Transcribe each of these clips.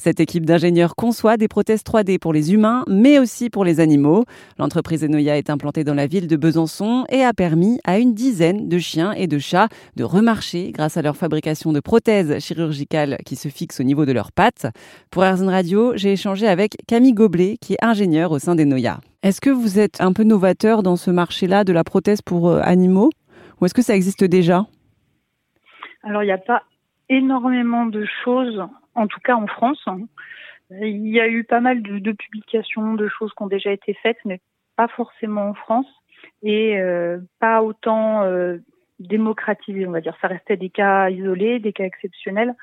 Cette équipe d'ingénieurs conçoit des prothèses 3D pour les humains, mais aussi pour les animaux. L'entreprise Enoya est implantée dans la ville de Besançon et a permis à une dizaine de chiens et de chats de remarcher grâce à leur fabrication de prothèses chirurgicales qui se fixent au niveau de leurs pattes. Pour Airzone Radio, j'ai échangé avec Camille Goblet, qui est ingénieure au sein d'Enoya. Est-ce que vous êtes un peu novateur dans ce marché-là de la prothèse pour euh, animaux? Ou est-ce que ça existe déjà? Alors, il n'y a pas énormément de choses, en tout cas en France. Il y a eu pas mal de, publications, de choses qui ont déjà été faites, mais pas forcément en France et euh, pas autant euh, démocratisé, on va dire. Ça restait des cas isolés, des cas exceptionnels.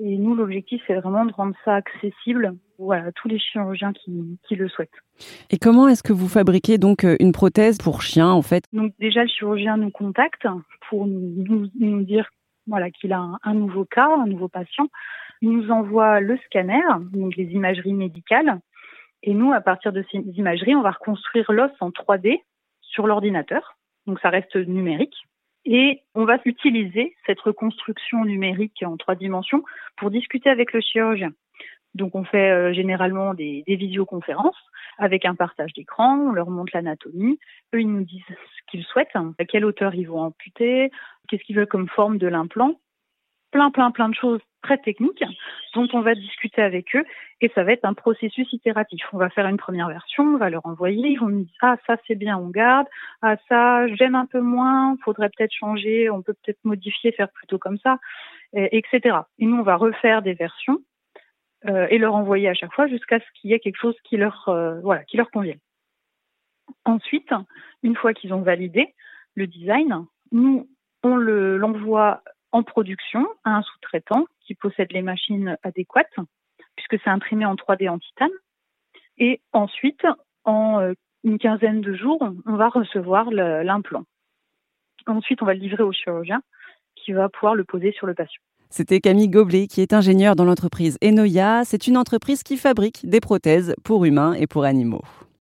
Et nous, l'objectif, c'est vraiment de rendre ça accessible à tous les chirurgiens qui, qui le souhaitent. Et comment est-ce que vous fabriquez donc euh, une prothèse pour chien, en fait? Donc déjà, le chirurgien nous contacte pour nous, nous dire voilà, qu'il a un, nouveau cas, un nouveau patient. Il nous envoie le scanner, donc les imageries médicales. Et nous, à partir de ces imageries, on va reconstruire l'os en 3D sur l'ordinateur. Donc ça reste numérique. Et on va utiliser cette reconstruction numérique en trois dimensions pour discuter avec le chirurgien. Donc on fait euh, généralement des, des, visioconférences avec un partage d'écran, on leur montre l'anatomie, eux ils nous disent ce qu'ils souhaitent, à quelle hauteur ils vont amputer, qu'est-ce qu'ils veulent comme forme de l'implant, plein plein plein de choses très techniques dont on va discuter avec eux et ça va être un processus itératif. On va faire une première version, on va leur envoyer, ils vont me dire ah ça c'est bien, on garde, ah ça j'aime un peu moins, faudrait peut-être changer, on peut peut-être modifier, faire plutôt comme ça, etc. Et nous on va refaire des versions euh, et leur envoyer à chaque fois jusqu'à ce qu'il y ait quelque chose qui leur euh, voilà qui leur convienne. Ensuite, une fois qu'ils ont validé le design, nous on l'envoie en production à un sous-traitant qui possède les machines adéquates, puisque c'est imprimé en 3D en titane. Et ensuite, en euh, une quinzaine de jours, on va recevoir l'implant. Ensuite, on va le livrer au chirurgien qui va pouvoir le poser sur le patient. C'était Camille Goblet qui est ingénieure dans l'entreprise Enoya. C'est une entreprise qui fabrique des prothèses pour humains et pour animaux.